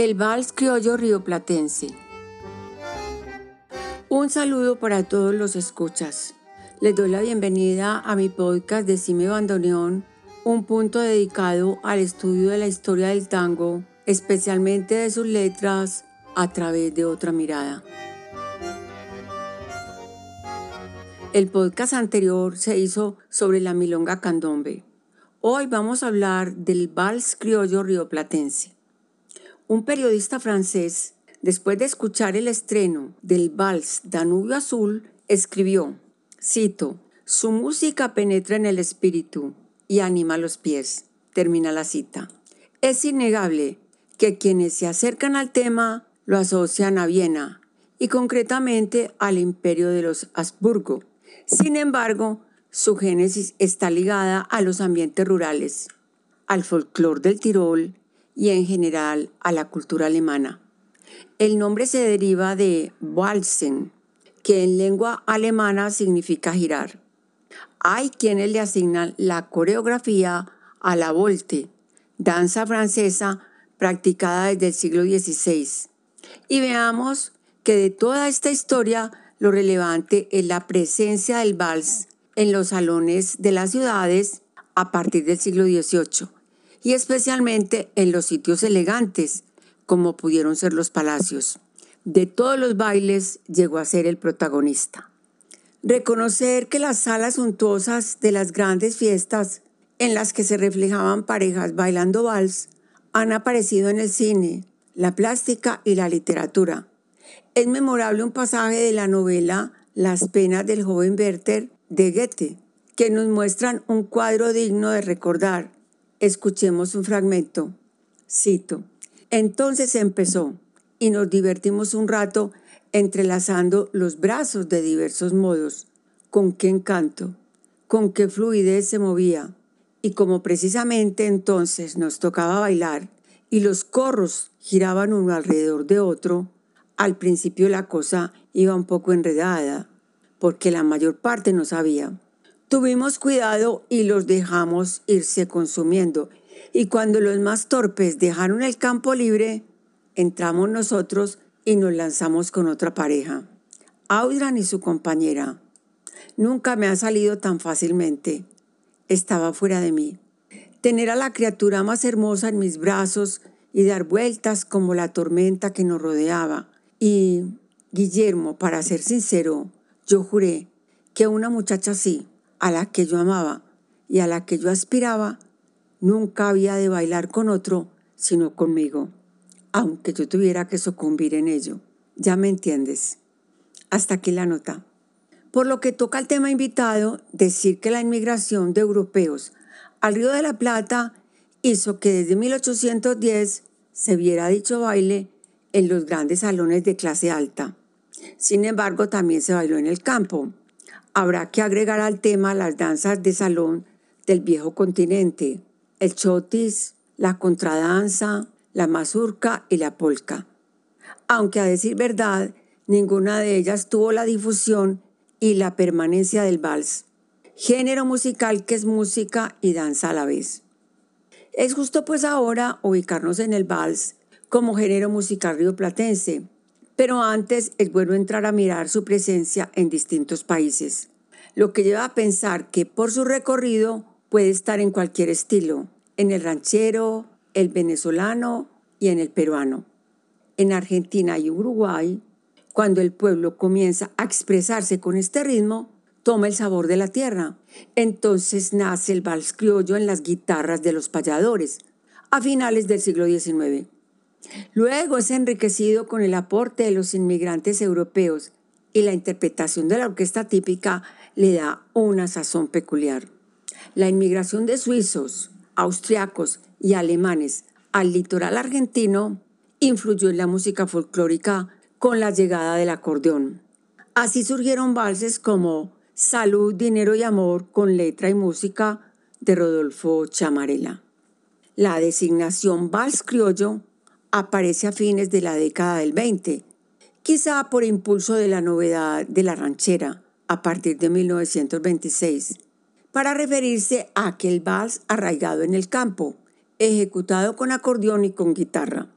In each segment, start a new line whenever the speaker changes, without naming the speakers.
El Vals Criollo Rioplatense. Un saludo para todos los escuchas. Les doy la bienvenida a mi podcast de Cime Bandoneón, un punto dedicado al estudio de la historia del tango, especialmente de sus letras, a través de otra mirada. El podcast anterior se hizo sobre la milonga candombe. Hoy vamos a hablar del vals criollo rioplatense. Un periodista francés, después de escuchar el estreno del vals Danubio Azul, escribió, cito, su música penetra en el espíritu y anima los pies. Termina la cita. Es innegable que quienes se acercan al tema lo asocian a Viena y concretamente al imperio de los Habsburgo. Sin embargo, su génesis está ligada a los ambientes rurales, al folclore del Tirol y en general a la cultura alemana. El nombre se deriva de Walsen, que en lengua alemana significa girar. Hay quienes le asignan la coreografía a la volte, danza francesa practicada desde el siglo XVI. Y veamos que de toda esta historia lo relevante es la presencia del vals en los salones de las ciudades a partir del siglo XVIII y especialmente en los sitios elegantes, como pudieron ser los palacios. De todos los bailes llegó a ser el protagonista. Reconocer que las salas suntuosas de las grandes fiestas en las que se reflejaban parejas bailando vals han aparecido en el cine, la plástica y la literatura. Es memorable un pasaje de la novela Las penas del joven Werther de Goethe, que nos muestran un cuadro digno de recordar Escuchemos un fragmento. Cito. Entonces empezó y nos divertimos un rato entrelazando los brazos de diversos modos. Con qué encanto, con qué fluidez se movía. Y como precisamente entonces nos tocaba bailar y los corros giraban uno alrededor de otro, al principio la cosa iba un poco enredada, porque la mayor parte no sabía. Tuvimos cuidado y los dejamos irse consumiendo. Y cuando los más torpes dejaron el campo libre, entramos nosotros y nos lanzamos con otra pareja. Audran y su compañera. Nunca me ha salido tan fácilmente. Estaba fuera de mí. Tener a la criatura más hermosa en mis brazos y dar vueltas como la tormenta que nos rodeaba. Y, Guillermo, para ser sincero, yo juré que una muchacha así, a la que yo amaba y a la que yo aspiraba, nunca había de bailar con otro, sino conmigo, aunque yo tuviera que sucumbir en ello. Ya me entiendes. Hasta aquí la nota. Por lo que toca al tema invitado, decir que la inmigración de europeos al Río de la Plata hizo que desde 1810 se viera dicho baile en los grandes salones de clase alta. Sin embargo, también se bailó en el campo, habrá que agregar al tema las danzas de salón del viejo continente, el chotis, la contradanza, la mazurca y la polka. Aunque a decir verdad, ninguna de ellas tuvo la difusión y la permanencia del vals, género musical que es música y danza a la vez. Es justo pues ahora ubicarnos en el vals como género musical rioplatense, pero antes es bueno entrar a mirar su presencia en distintos países, lo que lleva a pensar que por su recorrido puede estar en cualquier estilo, en el ranchero, el venezolano y en el peruano. En Argentina y Uruguay, cuando el pueblo comienza a expresarse con este ritmo, toma el sabor de la tierra. Entonces nace el vals criollo en las guitarras de los payadores, a finales del siglo XIX. Luego es enriquecido con el aporte de los inmigrantes europeos y la interpretación de la orquesta típica le da una sazón peculiar. La inmigración de suizos, austriacos y alemanes al litoral argentino influyó en la música folclórica con la llegada del acordeón. Así surgieron valses como Salud, Dinero y Amor con letra y música de Rodolfo Chamarela. La designación vals criollo aparece a fines de la década del 20, quizá por impulso de la novedad de la ranchera a partir de 1926, para referirse a aquel vals arraigado en el campo, ejecutado con acordeón y con guitarra.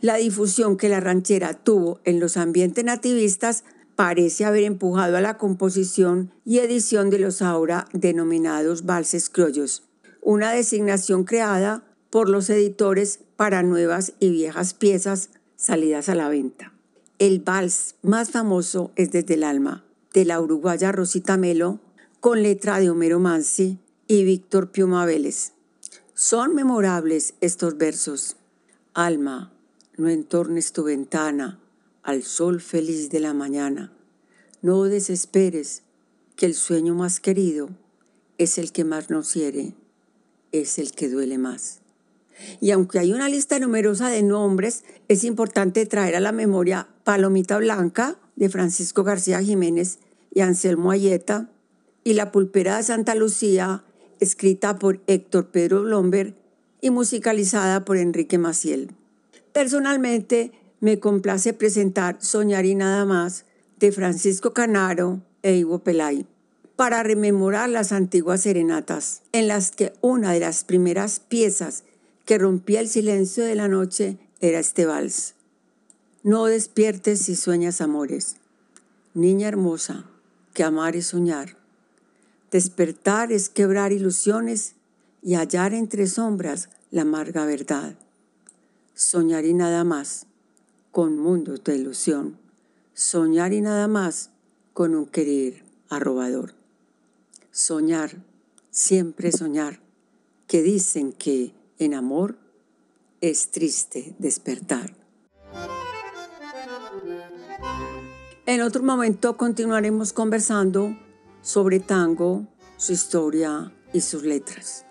La difusión que la ranchera tuvo en los ambientes nativistas parece haber empujado a la composición y edición de los ahora denominados valses criollos, una designación creada por los editores para nuevas y viejas piezas salidas a la venta. El vals más famoso es Desde el alma, de la uruguaya Rosita Melo, con letra de Homero Mansi y Víctor Piuma Vélez. Son memorables estos versos. Alma, no entornes tu ventana al sol feliz de la mañana. No desesperes, que el sueño más querido es el que más nos hiere, es el que duele más. Y aunque hay una lista numerosa de nombres, es importante traer a la memoria Palomita Blanca de Francisco García Jiménez y Anselmo Ayeta y La Pulpera de Santa Lucía, escrita por Héctor Pedro Blomberg y musicalizada por Enrique Maciel. Personalmente, me complace presentar Soñar y nada más de Francisco Canaro e Ivo Pelay para rememorar las antiguas serenatas, en las que una de las primeras piezas que rompía el silencio de la noche era este vals. No despiertes si sueñas amores. Niña hermosa, que amar es soñar. Despertar es quebrar ilusiones y hallar entre sombras la amarga verdad. Soñar y nada más, con mundos de ilusión. Soñar y nada más, con un querer arrobador. Soñar, siempre soñar, que dicen que en amor es triste despertar. En otro momento continuaremos conversando sobre tango, su historia y sus letras.